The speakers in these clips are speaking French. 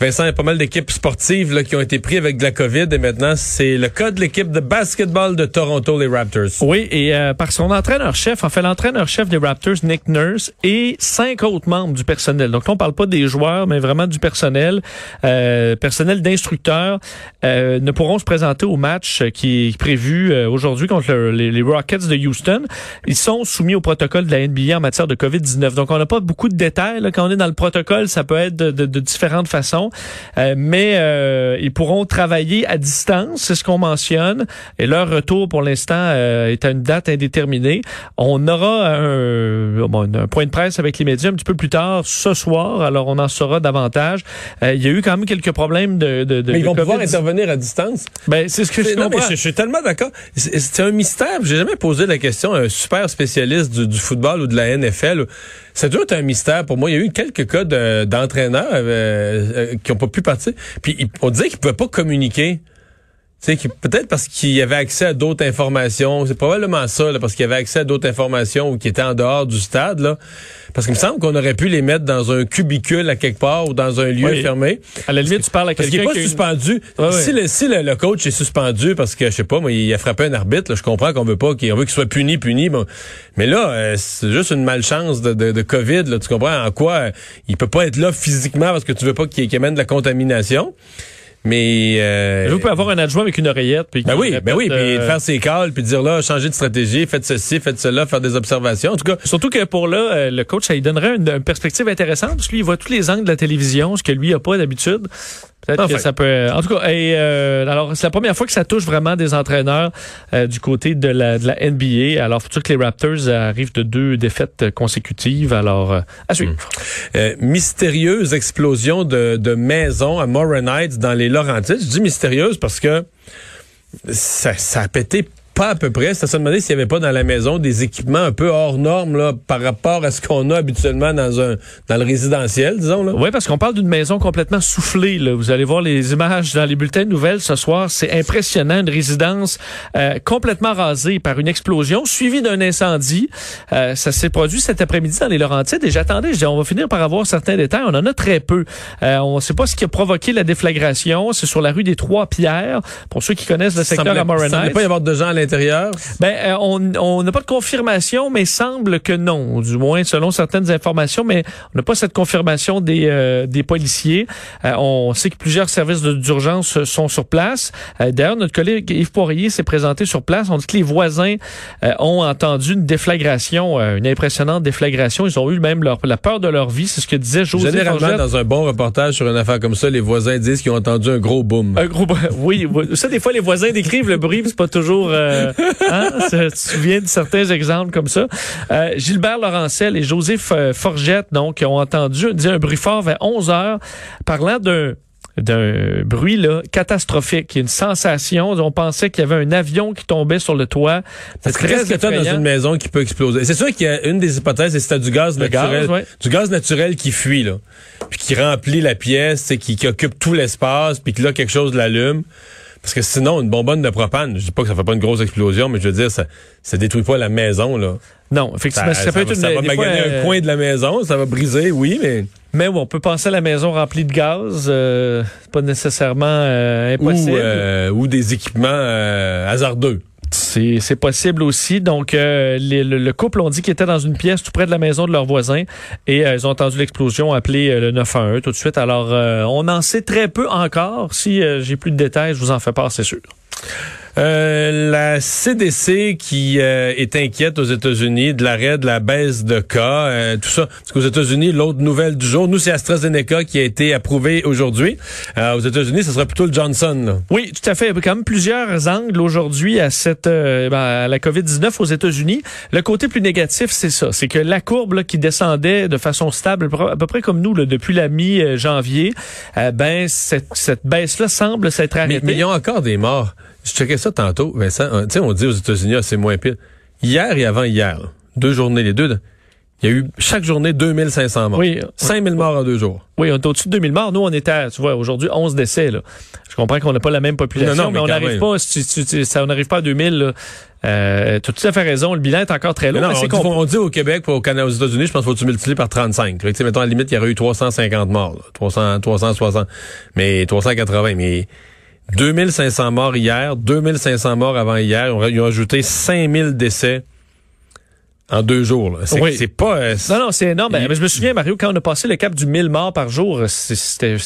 Vincent, il y a pas mal d'équipes sportives qui ont été prises avec de la COVID et maintenant c'est le cas de l'équipe de basketball de Toronto, les Raptors. Oui, et euh, par son entraîneur-chef, en fait l'entraîneur-chef des Raptors, Nick Nurse, et cinq autres membres du personnel. Donc là, on parle pas des joueurs, mais vraiment du personnel, euh, personnel d'instructeurs, euh, ne pourront se présenter au match qui est prévu euh, aujourd'hui contre le- les, les Rockets de Houston. Ils sont soumis au protocole de la NBA en matière de COVID-19. Donc on n'a pas beaucoup de détails. Là. Quand on est dans le protocole, ça peut être de, de- de différentes façons. Euh, mais euh, ils pourront travailler à distance, c'est ce qu'on mentionne. Et leur retour, pour l'instant, euh, est à une date indéterminée. On aura un, bon, un point de presse avec les médias un petit peu plus tard ce soir. Alors, on en saura davantage. Euh, il y a eu quand même quelques problèmes de, de, de Mais ils vont pouvoir intervenir à distance? Ben, c'est ce que je non, mais je, je suis tellement d'accord. C'est c'est un mystère. J'ai jamais posé la question à un super spécialiste du, du football ou de la NFL. Ça doit un mystère pour moi. Il y a eu quelques cas de- d'entraîneurs euh, euh, qui ont pas pu partir. Puis on disait qu'ils pouvaient pas communiquer. Tu sais, peut-être parce qu'il y avait accès à d'autres informations. C'est probablement ça, là, parce qu'il y avait accès à d'autres informations ou qui étaient en dehors du stade. Là. Parce qu'il me semble qu'on aurait pu les mettre dans un cubicule à quelque part ou dans un lieu Oui. fermé. À la limite, tu parles à Parce qu'il quelqu'un n'est pas une- suspendu. Ouais. Si, le, si le, le coach est suspendu parce que, je sais pas, moi, il a frappé un arbitre, là, je comprends qu'on veut pas qu'il on veut qu'il soit puni, puni. Bon. Mais là, euh, c'est juste une malchance de, de, de COVID. Là, tu comprends en quoi euh, il peut pas être là physiquement parce que tu veux pas qu'il qu'il amène de la contamination. Mais euh, Vous pouvez avoir un adjoint avec une oreillette. Puis ben oui, ben oui, puis euh, faire ses calls, puis dire là, changer de stratégie, faites ceci, faites cela, faire des observations. En tout cas, Surtout que pour là, euh, le coach, ça lui donnerait une, une perspective intéressante parce que lui, il voit tous les angles de la télévision, ce que lui a pas d'habitude. Peut-être Enfin. que ça peut. En tout cas, et, euh, alors c'est la première fois que ça touche vraiment des entraîneurs euh, du côté de la, de la NBA. Alors, faut que les Raptors arrivent de deux défaites consécutives? Alors, euh, à suivre. Euh, mystérieuse explosion de, de maisons à Morin Heights dans les Laurentides. Je dis mystérieuse parce que ça, ça a pété pas à peu près. À se demander s'il n'y avait pas dans la maison des équipements un peu hors normes là, par rapport à ce qu'on a habituellement dans un dans le résidentiel, disons. Là. Oui, parce qu'on parle d'une maison complètement soufflée. Là. Vous allez voir les images dans les bulletins de nouvelles ce soir. C'est impressionnant. Une résidence euh, complètement rasée par une explosion suivie d'un incendie. Euh, ça s'est produit cet après-midi dans les Laurentides et j'attendais, je dis, on va finir par avoir certains détails. On en a très peu. Euh, on ne sait pas ce qui a provoqué la déflagration. C'est sur la rue des Trois-Pierres. Pour ceux qui connaissent le secteur à Morin semblait Heights. pas y avoir de gens à l'intérieur. Ben, euh, on n'a pas de confirmation, mais semble que non, du moins selon certaines informations, mais on n'a pas cette confirmation des, euh, des policiers. Euh, on sait que plusieurs services d'urgence sont sur place. Euh, D'ailleurs, notre collègue Yves Poirier s'est présenté sur place. On dit que les voisins euh, ont entendu une déflagration, euh, une impressionnante déflagration. Ils ont eu même leur, la peur de leur vie. C'est ce que disait José Généralement, dans un bon reportage sur une affaire comme ça, les voisins disent qu'ils ont entendu un gros boom. Un gros bruit. Oui, ça des fois les voisins décrivent le bruit, c'est pas toujours. euh, hein? Ça, Tu te souviens de certains exemples comme ça? Euh, Gilbert Laurentzel et José F- Forgette, donc, ont entendu dit un bruit fort vers 11 heures, parlant d'un d'un bruit là catastrophique, une sensation. On pensait qu'il y avait un avion qui tombait sur le toit. C'est très très étonnant dans effrayant. une maison qui peut exploser? C'est sûr qu'il y a une des hypothèses, c'est que c'était du gaz Le naturel. gaz, ouais. Du gaz naturel qui fuit, là. Puis qui remplit la pièce, c'est qui, qui occupe tout l'espace, puis que là, quelque chose l'allume. Parce que sinon, une bonbonne de propane, je dis pas que ça fait pas une grosse explosion, mais je veux dire, ça, ça détruit pas la maison, là. Non, effectivement, ça, ça peut être une ça va fois, maganer euh, un coin de la maison, ça va briser, oui, mais... Mais on peut penser à la maison remplie de gaz. Euh, c'est pas nécessairement euh, Ou, impossible. euh, ou des équipements euh, hasardeux. C'est possible aussi. Donc, euh, les- le, le couple ont dit qu'ils étaient dans une pièce tout près de la maison de leurs voisins et euh, ils ont entendu l'explosion, appelé euh, le 911 tout de suite. Alors, euh, on en sait très peu encore. Si euh, j'ai plus de détails, je vous en fais part, c'est sûr. Euh, la CDC qui euh, est inquiète aux États-Unis de l'arrêt de la baisse de cas, euh, tout ça. Parce qu'aux États-Unis, l'autre nouvelle du jour, nous, c'est AstraZeneca qui a été approuvé aujourd'hui. aux États-Unis, ce sera plutôt le Johnson. Là. Oui, tout à fait. Il y a quand même plusieurs angles aujourd'hui à cette ben, à la COVID-19 aux États-Unis. Le côté plus négatif, c'est ça. C'est que la courbe là, qui descendait de façon stable, à peu près comme nous, là, depuis la mi-janvier, ben cette, cette baisse-là semble s'être arrêtée. Mais il y a encore des morts. Je checkais ça tantôt, Vincent. Tu sais, on dit aux États-Unis, ah, c'est moins pire. Hier et avant-hier, deux journées, les deux, il y a eu chaque journée 2500 morts. Oui. 5000 morts en deux jours. Oui, on est au-dessus de 2000 morts. Nous, on était, tu vois, aujourd'hui, 11 décès. Là. Je comprends qu'on n'a pas la même population, mais, on n'arrive pas, ça, on n'arrive pas à 2000. Là. Euh, tu as tout à fait raison. Le bilan est encore très lourd. Non, on, dit, on, dit, au Québec, au Canada, aux États-Unis, je pense qu'il faut tu multiplier par 35. Tu sais, mettons, à la limite, il y aurait eu 350 morts. Là. 300, 360. Mais 380. Mais 2500 morts hier, 2500 morts avant hier. Ils ont ajouté 5000 décès en deux jours. C'est oui. pas... Euh, non, non, c'est énorme. Mais je me souviens, Mario, quand on a passé le cap du 1000 morts par jour, c'était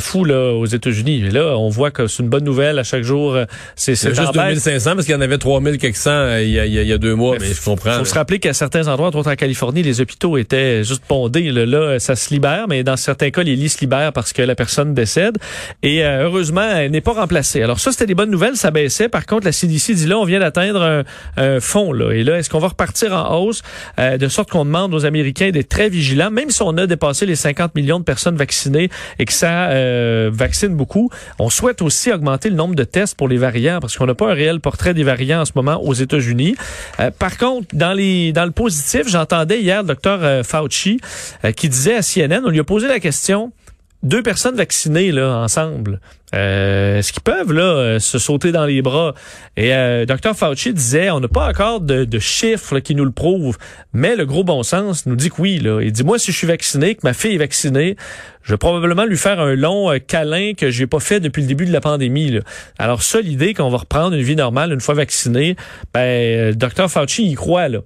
fou là aux États-Unis. Là, on voit que c'est une bonne nouvelle à chaque jour. C'est juste 2500 parce qu'il y en avait 3000 quelques cents euh, il y a, il y a deux mois, mais, je comprends. Il faut se rappeler qu'à certains endroits, entre autres en Californie, les hôpitaux étaient juste bondés. Là, ça se libère, mais dans certains cas, les lits se libèrent parce que la personne décède. Et euh, heureusement, elle n'est pas remplacée. Alors ça, c'était des bonnes nouvelles, ça baissait. Par contre, la CDC dit là, on vient d'atteindre un, un fond. Là. Et là, est-ce qu'on va repartir en Euh, de sorte qu'on demande aux Américains d'être très vigilants, même si on a dépassé les 50 millions de personnes vaccinées et que ça euh, vaccine beaucoup. On souhaite aussi augmenter le nombre de tests pour les variants parce qu'on n'a pas un réel portrait des variants en ce moment aux États-Unis. Euh, par contre, dans le positif, j'entendais hier le docteur Fauci qui disait à CNN, on lui a posé la question deux personnes vaccinées là ensemble, euh, est-ce qu'ils peuvent là euh, se sauter dans les bras Et euh, Dr Fauci disait, on n'a pas encore de, de chiffres qui nous le prouvent, mais le gros bon sens nous dit que oui. Là. Il dit moi si je suis vacciné, que ma fille est vaccinée, je vais probablement lui faire un long euh, câlin que j'ai pas fait depuis le début de la pandémie. Là. Alors ça, l'idée qu'on va reprendre une vie normale une fois vacciné, ben Dr Fauci y croit là.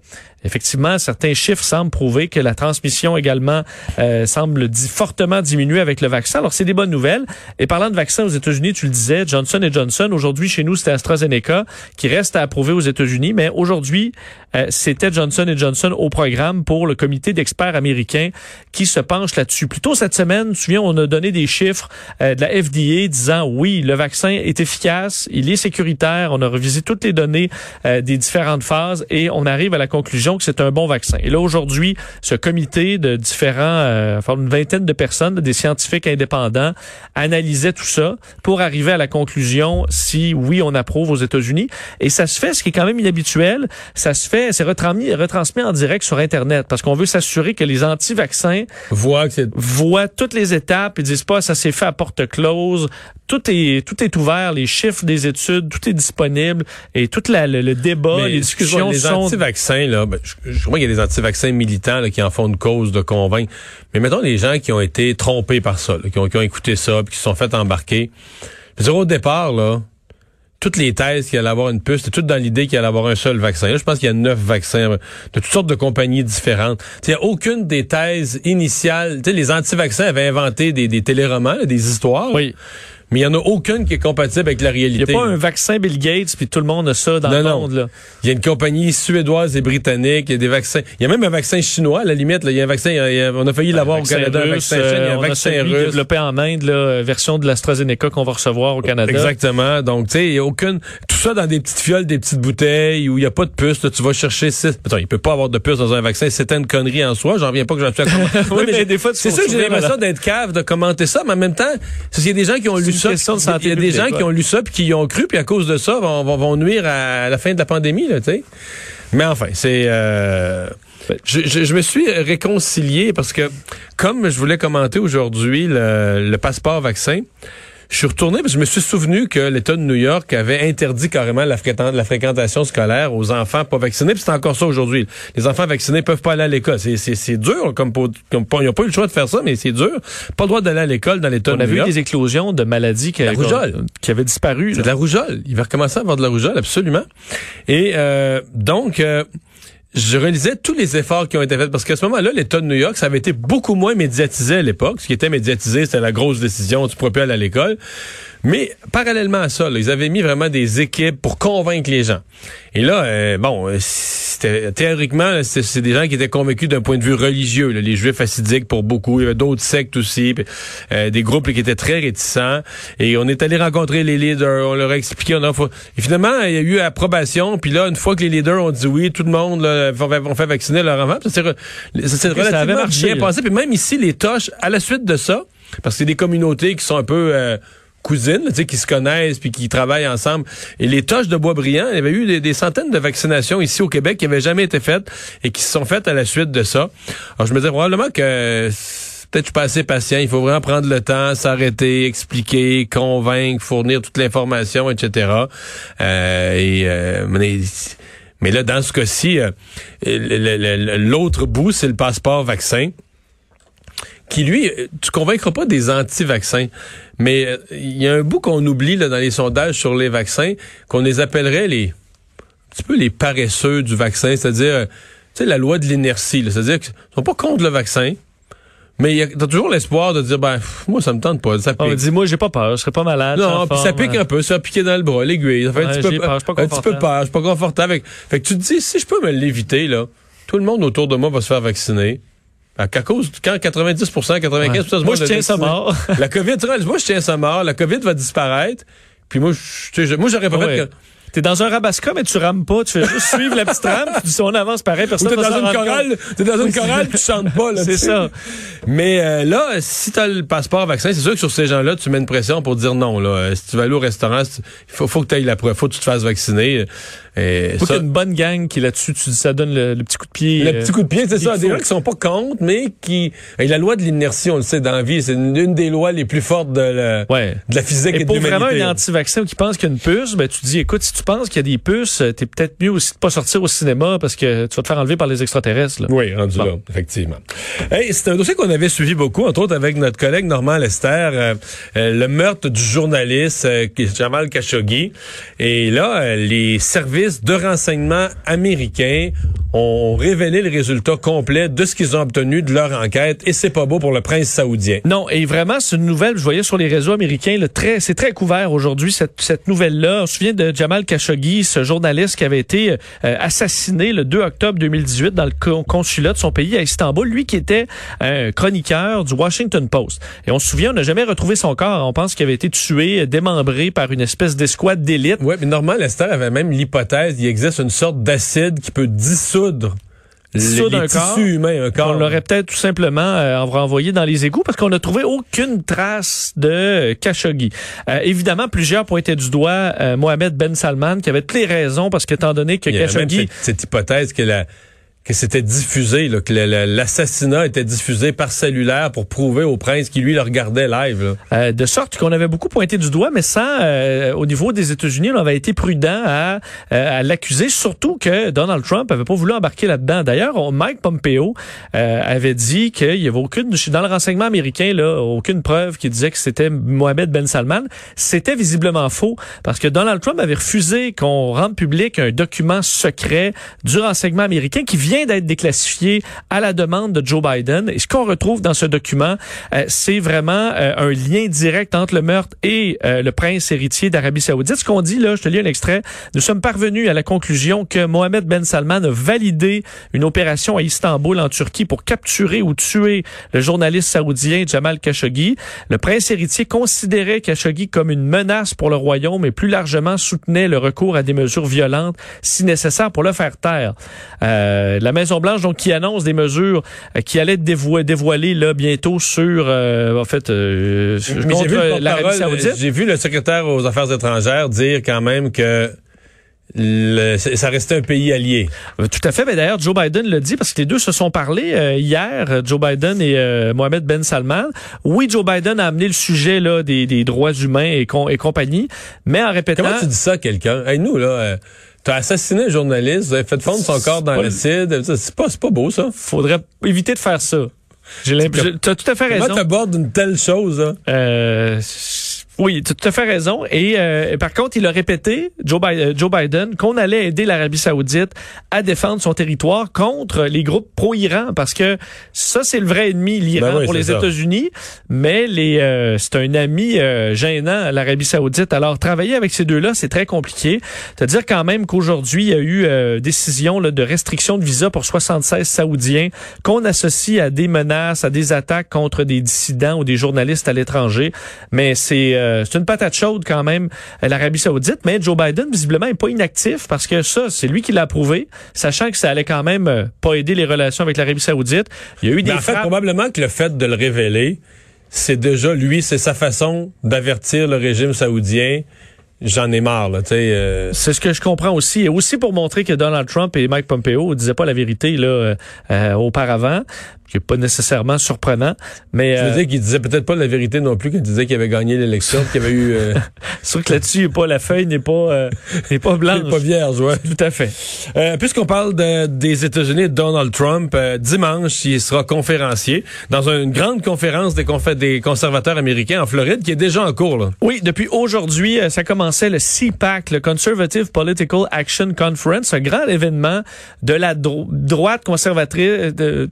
Effectivement, certains chiffres semblent prouver que la transmission également euh, semble fortement diminuer avec le vaccin. Alors, c'est des bonnes nouvelles. Et parlant de vaccins États-Unis, tu le disais, Johnson Johnson, aujourd'hui chez nous, c'était AstraZeneca qui reste à approuver aux États-Unis, mais aujourd'hui, euh, c'était Johnson Johnson au programme pour le comité d'experts américains qui se penche là-dessus. Plus tôt cette semaine, tu te souviens, on a donné des chiffres euh, de la FDA disant oui, le vaccin est efficace, il est sécuritaire, on a revisé toutes les données des différentes phases et on arrive à la conclusion que c'est un bon vaccin. Et là, aujourd'hui, ce comité de différents, euh, enfin une vingtaine de personnes, des scientifiques indépendants, analysait tout ça pour arriver à la conclusion si oui, on approuve aux États-Unis. Et ça se fait, ce qui est quand même inhabituel, ça se fait, c'est retransmis, retransmis en direct sur Internet parce qu'on veut s'assurer que les anti-vaccins voient, voient toutes les étapes et disent pas ça s'est fait à porte close, tout est tout est ouvert, les chiffres des études, tout est disponible et tout la, le, débat, les discussions les anti-vaccins là, ben, je, crois qu'il y a des anti-vaccins militants qui en font une cause de convaincre. Mais mettons les gens qui ont été trompés par ça, qui, ont, qui, ont, écouté ça, puis qui se sont fait embarquer. Je au départ là, toutes les thèses qu'il allait avoir une puce, c'était tout dans l'idée qu'il allait avoir un seul vaccin. Là, je pense qu'il y a neuf vaccins de toutes sortes de compagnies différentes. Il n'y a aucune des thèses initiales. les anti-vaccins avaient inventé des, des téléromans, des histoires. Oui mais il n'y en a aucune qui est compatible avec la réalité. Il n'y a pas un vaccin Bill Gates, puis tout le monde a ça dans le monde. Là. Il y a une compagnie suédoise et britannique, il y a des vaccins. Il y a même un vaccin chinois, à la limite. Là. Il y a un vaccin, on a failli l'avoir au Canada, un vaccin il y a un euh, vaccin russe. développé en Inde, là, version de l'AstraZeneca qu'on va recevoir au Canada. Exactement. Donc, tu sais, il n'y a aucune... Tout ça dans des petites fioles, des petites bouteilles, où il n'y a pas de puce. Là, tu vas chercher six... Attends, il peut pas avoir de puce dans un vaccin. C'était une connerie en soi. J'en reviens pas que j'en suis à oui, mais des fois, C'est ça, j'ai l'impression d'être cave, de commenter ça, mais en même temps, il y a des gens qui ont lu ça des gens qui ont lu ça puis qui y ont cru puis à cause de ça vont, vont, nuire à la fin de la pandémie là, tu sais. Mais enfin, c'est euh, je, je, me suis réconcilié parce que comme je voulais commenter aujourd'hui le, le passeport vaccin, je suis retourné parce que je me suis souvenu que l'État de New York avait interdit carrément la, la fréquentation scolaire aux enfants pas vaccinés. Puis c'est encore ça aujourd'hui. Les enfants vaccinés peuvent pas aller à l'école. C'est dur, comme, comme ils n'ont pas eu le choix de faire ça, mais c'est dur. Pas le droit d'aller à l'école dans l'État de New York. On a vu des éclosions de maladies qui, qui avaient disparu. C'est de la rougeole. Il va recommencer à avoir de la rougeole, absolument. Et euh, donc... Euh, je relisais tous les efforts qui ont été faits parce qu'à ce moment-là, l'État de New York, ça avait été beaucoup moins médiatisé à l'époque. Ce qui était médiatisé, c'était la grosse décision, tu pourrais à l'école. Mais parallèlement à ça, là, ils avaient mis vraiment des équipes pour convaincre les gens. Et là, euh, bon, euh, c'était théoriquement, c'est des gens qui étaient convaincus d'un point de vue religieux. Là, les Juifs assidiques pour beaucoup, il y avait d'autres sectes aussi, euh, des groupes qui étaient très réticents. Et on est allé rencontrer les leaders, on leur a expliqué. On a, et finalement, il y a eu approbation. Puis là, une fois que les leaders ont dit oui, tout le monde là, on fait vacciner leur enfant. Ça s'est relativement bien passé. Puis même ici, les toches, à la suite de ça, parce que c'est des communautés qui sont un peu cousines, tu sais, qui se connaissent puis qui travaillent ensemble. Et les toches de Boisbriand, il y avait eu des, centaines de vaccinations ici au Québec qui n'avaient jamais été faites et qui se sont faites à la suite de ça. Alors je me disais probablement que peut-être je suis pas assez patient. Il faut vraiment prendre le temps, s'arrêter, expliquer, convaincre, fournir toute l'information, etc. Euh, euh, mais, là, dans ce cas-ci, euh, l'autre bout, c'est le passeport vaccin qui lui, tu convaincras pas des anti-vaccins, mais euh, il y a un bout qu'on oublie là, dans les sondages sur les vaccins, qu'on les appellerait les un petit peu les paresseux du vaccin, c'est-à-dire euh, tu sais la loi de l'inertie, c'est-à-dire qu'ils sont pas contre le vaccin. Mais t'as toujours l'espoir de dire ben moi ça me tente pas, ça pique. dit moi j'ai pas peur, je serais pas malade. Non, puis ça pique un peu, ça piqué dans le bras, l'aiguille, ça fait un petit peu peur, un petit peu peur, je suis pas confortable. fait que tu te dis si je peux me l'éviter là, tout le monde autour de moi va se faire vacciner. À cause, quand 90% 95 Moi, je tiens ça mort. la COVID, moi, je tiens ça mort. La COVID va disparaître. Puis moi, je, moi, j'aurais pas fait que T'es dans un rabasca, mais tu rames pas. Tu fais juste suivre la petite rame. Puis si on avance pareil, personne t'es dans, une chorale, t'es dans une chorale, tu chantes pas. C'est ça. Mais euh, là, si t'as le passeport vaccin, c'est sûr que sur ces gens-là, tu mets une pression pour dire non. Là, euh, si tu vas aller au restaurant, il faut, faut que tu ailles la preuve, faut que tu te fasses vacciner. Et faut une bonne gang qui là-dessus, tu, ça donne le, petit coup de pied. Le euh, petit coup de pied, c'est ça. Des gens qui sont pas contre, mais qui. Et la loi de l'inertie, on le sait dans la vie, c'est une, des lois les plus fortes de la, ouais. de la physique et, et pour de vraiment un anti-vaccin qui pense qu'il y a une puce, ben tu dis, écoute, si tu penses qu'il y a des puces, t'es peut-être mieux aussi de pas sortir au cinéma parce que tu vas te faire enlever par les extraterrestres. Là. Oui, rendu là, effectivement. Hey, c'est un dossier qu'on avait suivi beaucoup, entre autres avec notre collègue Normand Lester, euh, euh, le meurtre du journaliste Jamal Khashoggi. Et là, les services de renseignement américains ont révélé le résultat complet de ce qu'ils ont obtenu de leur enquête et c'est pas beau pour le prince saoudien. Non, et vraiment c'est une nouvelle, je voyais sur les réseaux américains, le très c'est très couvert aujourd'hui cette, cette nouvelle-là. On se souvient de Jamal Khashoggi, ce journaliste qui avait été euh, assassiné le 2 octobre 2018 dans le consulat de son pays à Istanbul, lui qui était un chroniqueur du Washington Post. Et on se souvient, on n'a jamais retrouvé son corps, on pense qu'il avait été tué, démembré par une espèce d'escouade d'élite. Oui, mais normalement Lester avait même l'hypothèse, il existe une sorte d'acide qui peut dissoudre dissoudre un corps. humain, un corps. On l'aurait peut-être tout simplement euh, renvoyé dans les égouts parce qu'on n'a trouvé aucune trace de Khashoggi. Euh, évidemment, plusieurs pointaient du doigt euh, Mohamed Ben Salman qui avait toutes les raisons parce qu'étant donné que Khashoggi... cette hypothèse que la que c'était diffusé, là, que l'assassinat était diffusé par cellulaire pour prouver au prince qui lui le regardait live. Euh, de sorte qu'on avait beaucoup pointé du doigt, mais sans, euh, au niveau des États-Unis, on avait été prudent à, euh, à l'accuser, surtout que Donald Trump avait pas voulu embarquer là-dedans. D'ailleurs, Mike Pompeo avait dit qu'il y avait aucune, dans le renseignement américain, là, aucune preuve qui disait que c'était Mohamed Ben Salman. C'était visiblement faux, parce que Donald Trump avait refusé qu'on rende public un document secret du renseignement américain qui vient vient d'être déclassifié à la demande de Joe Biden. Et ce qu'on retrouve dans ce document, euh, c'est vraiment euh, un lien direct entre le meurtre et euh, le prince héritier d'Arabie Saoudite. Ce qu'on dit là, je te lis un extrait. Nous sommes parvenus à la conclusion que Mohamed Ben Salman a validé une opération à Istanbul en Turquie pour capturer ou tuer le journaliste saoudien Jamal Khashoggi. Le prince héritier considérait Khashoggi comme une menace pour le royaume et plus largement soutenait le recours à des mesures violentes si nécessaire pour le faire taire. La Maison-Blanche, donc, qui annonce des mesures euh, qui allaient être dévoilées là, bientôt sur, euh, en fait, euh, contre l'Arabie Saoudite. J'ai vu le secrétaire aux Affaires étrangères dire quand même que le, ça restait un pays allié. Tout à fait. Mais d'ailleurs, Joe Biden le dit parce que les deux se sont parlé hier, Joe Biden et Mohamed Ben Salman. Oui, Joe Biden a amené le sujet là des, des droits humains et, et compagnie, mais en répétant. Comment tu dis ça à quelqu'un? Hey, Nous là. T'as assassiné un journaliste, vous avez fait fondre son corps dans l'acide. C'est pas, pas beau, ça. Faudrait éviter de faire ça. J'ai l'impression. T'as tout à fait raison. Comment t'abordes une telle chose, Euh, Oui, tu as tout à fait raison. Et euh, par contre, il a répété, Joe Biden, euh, Joe Biden qu'on allait aider l'Arabie saoudite à défendre son territoire contre les groupes pro-Iran, parce que ça, c'est le vrai ennemi, l'Iran, Ben oui, pour les. États-Unis. Mais les, euh, c'est un ami euh, gênant, l'Arabie saoudite. Alors, travailler avec ces deux-là, c'est très compliqué. C'est-à-dire quand même qu'aujourd'hui, il y a eu euh, décision là, de restriction de visa pour 76 Saoudiens qu'on associe à des menaces, à des attaques contre des dissidents ou des journalistes à l'étranger. Mais c'est euh, c'est une patate chaude quand même, euh, l'Arabie saoudite. Mais Joe Biden, visiblement, est pas inactif parce que ça, c'est lui qui l'a approuvé, sachant que ça allait quand même euh, pas aider les relations avec l'Arabie saoudite. Il y a eu des Mais en fait, probablement que le fait de le révéler, c'est déjà lui, c'est sa façon d'avertir le régime saoudien. J'en ai marre, là, tu sais. euh, C'est ce que je comprends aussi. Et aussi pour montrer que Donald Trump et Mike Pompeo disaient pas la vérité là euh, auparavant, qui est pas nécessairement surprenant. Mais je veux euh, dire qu'il disait peut-être pas la vérité non plus, qu'il disait qu'il avait gagné l'élection, qu'il avait eu euh, sûr que là-dessus, pas la feuille n'est pas euh, n'est pas blanche. pas vierge, ouais. Tout à fait. Euh, Puisqu'on parle de- des États-Unis Donald Trump, euh, dimanche, il sera conférencier dans une grande conférence des, confé- des conservateurs américains en Floride qui est déjà en cours. Là. Oui, depuis aujourd'hui, ça commençait le CPAC, le Conservative Political Action Conference, un grand événement de la dro- droite conservatrice de-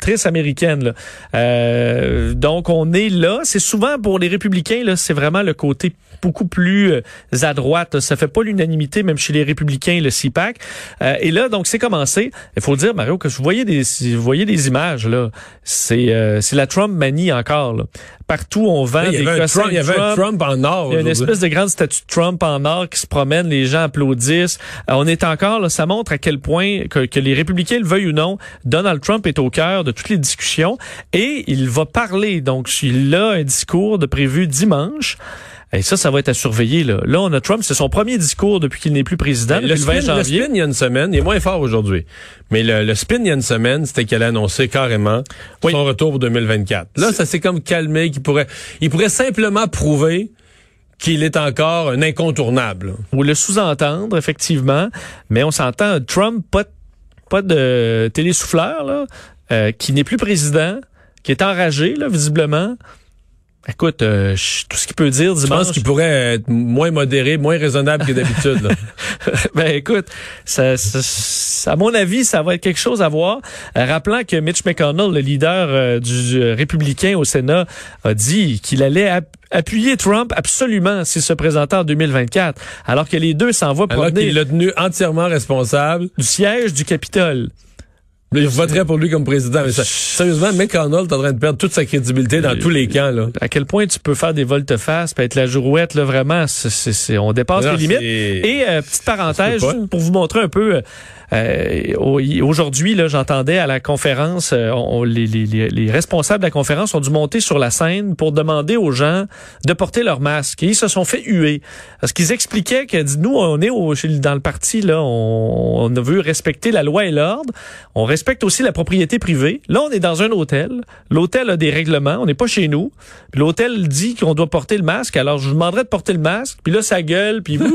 Euh, donc, on est là. C'est souvent pour les républicains, là, c'est vraiment le côté beaucoup plus euh, à droite. Ça fait pas l'unanimité, même chez les républicains, le CPAC. Euh, et là, donc, c'est commencé. Il faut dire, Mario, que vous voyez des, vous voyez des images, là. C'est, euh, c'est la Trump manie encore, là. Partout, on vend Il y des un Trump, il y avait un Trump. En or. Il y a une espèce de grande statue de Trump en or qui se promène, les gens applaudissent. Euh, on est encore, là, ça montre à quel point, que, que les républicains le veuillent ou non, Donald Trump est au cœur de toutes les discussions et il va parler. Donc, il a un discours de prévu dimanche. Et ça, ça va être à surveiller. Là, là on a Trump, c'est son premier discours depuis qu'il n'est plus président, Le depuis le 20 spin, le janvier. spin, il y a une semaine, il est moins fort aujourd'hui. Mais le, le spin, il y a une semaine, c'était qu'elle a annoncé carrément Oui. son retour pour 2024. Là, ça s'est comme calmé, qu'il pourrait, il pourrait simplement prouver qu'il est encore un incontournable. ou le sous-entendre, effectivement. Mais on s'entend, Trump, pas, de- pas de télésouffleur, là, euh, qui n'est plus président, qui est enragé, là, visiblement. Écoute, euh, je- tout ce qu'il peut dire Je dimanche... pense qu'il pourrait être moins modéré, moins raisonnable que d'habitude. ben écoute, ça, ça- à mon avis, ça va être quelque chose à voir. Euh, rappelant que Mitch McConnell, le leader euh, du euh, républicain au Sénat, a dit qu'il allait app- appuyer Trump absolument s'il se présentait en 2024, alors que les deux s'envoient Alors promener qu'il l'a tenu entièrement responsable. du siège du Capitole. Là, il voterait pour lui comme président. Mais ça, sérieusement, McConnell est en train de perdre toute sa crédibilité dans tous les camps. Là. à quel point tu peux faire des volte-face, puis être la girouette, là, vraiment, c'est, on dépasse Non, les limites. Et euh, petite parenthèse, pour vous montrer un peu, euh, euh, au- aujourd'hui, là, j'entendais à la conférence, euh, on- les, les- les- les responsables de la conférence ont dû monter sur la scène pour demander aux gens de porter leur masque. Et ils se sont fait huer. Parce qu'ils expliquaient que nous, on est au, dans le parti, là, on, on veut respecter la loi et l'ordre. On respecte aussi la propriété privée. Là, on est dans un hôtel. L'hôtel a des règlements. On n'est pas chez nous. L'hôtel dit qu'on doit porter le masque. Alors, je vous demanderais de porter le masque. Puis là, ça gueule. Puis.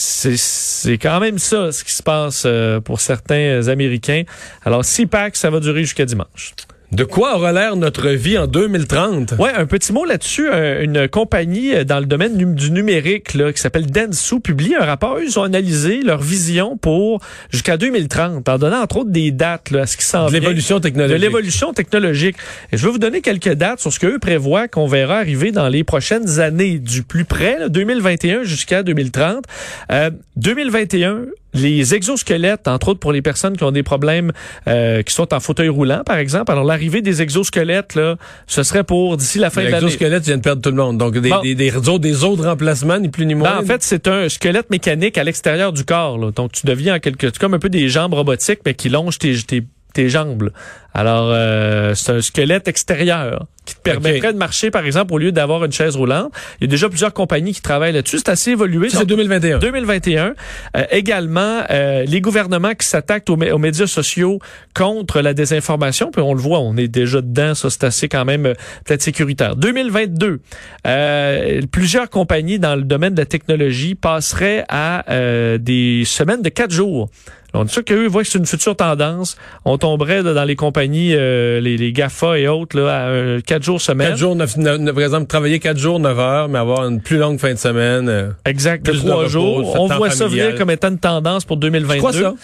C'est, c'est quand même ça, ce qui se passe euh, pour certains Américains. Alors, CPAC, ça va durer jusqu'à dimanche. De quoi aura l'air notre vie en 2030? Ouais, un petit mot là-dessus. Euh, Une compagnie euh, dans le domaine du numérique là, qui s'appelle Densu publie un rapport. Ils ont analysé leur vision pour jusqu'à 2030, en donnant entre autres des dates là, à ce qui s'en De l'évolution de technologique. l'évolution technologique. Et je vais vous donner quelques dates sur ce qu'eux prévoient qu'on verra arriver dans les prochaines années, du plus près, là, 2021 jusqu'à 2030. Euh, 2021, les exosquelettes, entre autres pour les personnes qui ont des problèmes, euh, qui sont en fauteuil roulant, par exemple. Alors, l'arrivée des exosquelettes, là, ce serait pour d'ici la fin de l'année. L'exosquelette vient de perdre tout le monde. Donc, des, Bon. des, des, autres, des autres remplacements, ni plus ni moins. Ben, en fait, c'est un squelette mécanique à l'extérieur du corps. là. Donc, tu deviens en quelque c'est comme un peu des jambes robotiques, mais qui longent tes, tes, tes jambes. là. Alors, euh, c'est un squelette extérieur qui te permettrait de marcher, par exemple, au lieu d'avoir une chaise roulante. Il y a déjà plusieurs compagnies qui travaillent là-dessus. C'est assez évolué. C'est Donc, 2021. 2021. Euh, également, euh, les gouvernements qui s'attaquent aux médias sociaux contre la désinformation. Puis on le voit, on est déjà dedans. Ça, c'est assez quand même euh, peut-être sécuritaire. 2022. Euh, plusieurs compagnies dans le domaine de la technologie passeraient à euh, des semaines de quatre jours On dit sûr qu'eux voient que c'est une future tendance. On tomberait là, dans les compagnies, euh, les, les GAFA et autres, là, à euh, quatre jours semaine. Quatre jours, neuf, neuf- par exemple, travailler quatre jours, 9 heures, mais avoir une plus longue fin de semaine. euh. Exact, de trois repos, jours. On voit ça venir comme étant une tendance pour 2022. Tu crois ça?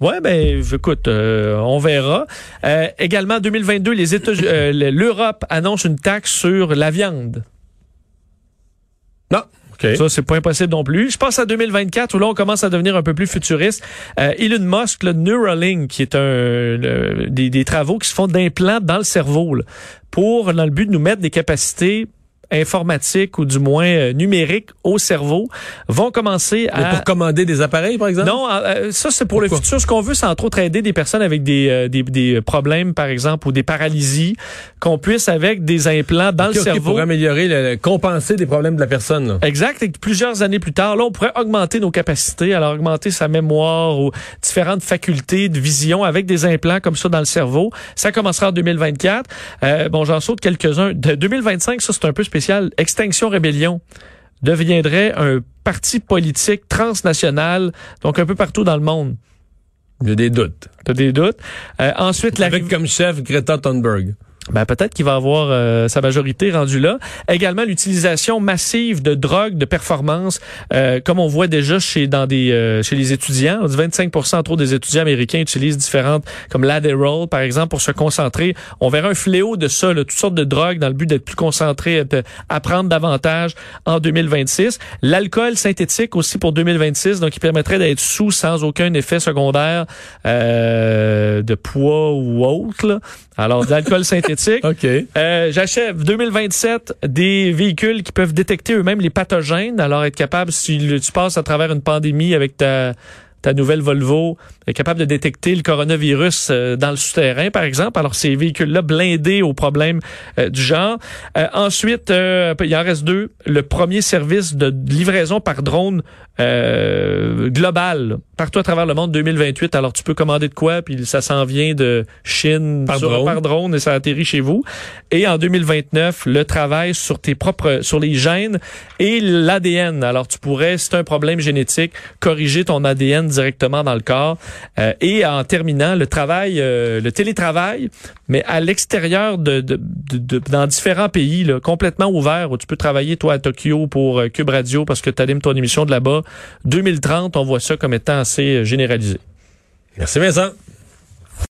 Ouais, ben, écoute, euh, on verra. Euh, également, 2022, les États, euh, l'Europe annonce une taxe sur la viande. Non. Ça, c'est pas impossible non plus. Je passe à 2024 où là, on commence à devenir un peu plus futuriste. Euh, Elon Musk, le Neuralink, qui est un des travaux qui se font d'implants dans le cerveau là, pour, dans le but de nous mettre des capacités informatiques ou du moins euh, numériques au cerveau, vont commencer Mais à... pour commander des appareils, par exemple? Non, euh, ça c'est pour le futur. Ce qu'on veut, c'est entre autres aider des personnes avec des, euh, des, des problèmes, par exemple, ou des paralysies, qu'on puisse avec des implants dans le cerveau. pour améliorer, le, compenser des problèmes de la personne. là. Exact. Et plusieurs années plus tard, là, on pourrait augmenter nos capacités, alors augmenter sa mémoire ou différentes facultés de vision avec des implants comme ça dans le cerveau. Ça commencera en 2024. Euh, bon, j'en saute quelques-uns. De 2025, ça, c'est un peu spécial. Extinction Rébellion deviendrait un parti politique transnational, donc un peu partout dans le monde. A des doutes. T'as des doutes? Euh, ensuite, la Avec comme chef Greta Thunberg. Ben, peut-être qu'il va avoir euh, sa majorité rendue là. Également l'utilisation massive de drogues de performance, euh, comme on voit déjà chez dans des euh, chez les étudiants. On dit 25 entre autres des étudiants américains utilisent différentes comme l'Adderall par exemple pour se concentrer. On verra un fléau de ça, là, toutes sortes de drogues dans le but d'être plus concentré, de apprendre davantage en 2026. L'alcool synthétique aussi pour 2026, donc qui permettrait d'être sous sans aucun effet secondaire euh, de poids ou autre. là. Alors de l'alcool synthétique. OK. Euh, J'achève 2027 des véhicules qui peuvent détecter eux-mêmes les pathogènes. Alors être capable, si le- tu passes à travers une pandémie avec ta ta nouvelle Volvo est capable de détecter le coronavirus euh, dans le souterrain, par exemple. Alors, ces véhicules-là blindés aux problèmes euh, du genre. Euh, ensuite, euh, il en reste deux. Le premier service de livraison par drone euh, global, partout à travers le monde 2028. Alors, tu peux commander de quoi, puis ça s'en vient de Chine Par sur- drone. par drone et ça atterrit chez vous. Et en 2029, le travail sur tes propres, sur les gènes et l'ADN. Alors, tu pourrais, si tu as un problème génétique, corriger ton ADN directement dans le corps. Euh, et en terminant, le travail, euh, le télétravail, mais à l'extérieur de, dans différents pays, là, complètement ouvert, où tu peux travailler, toi, à Tokyo pour euh, Cube Radio parce que tu animes ton émission de là-bas. 2030, on voit ça comme étant assez généralisé. Merci Vincent.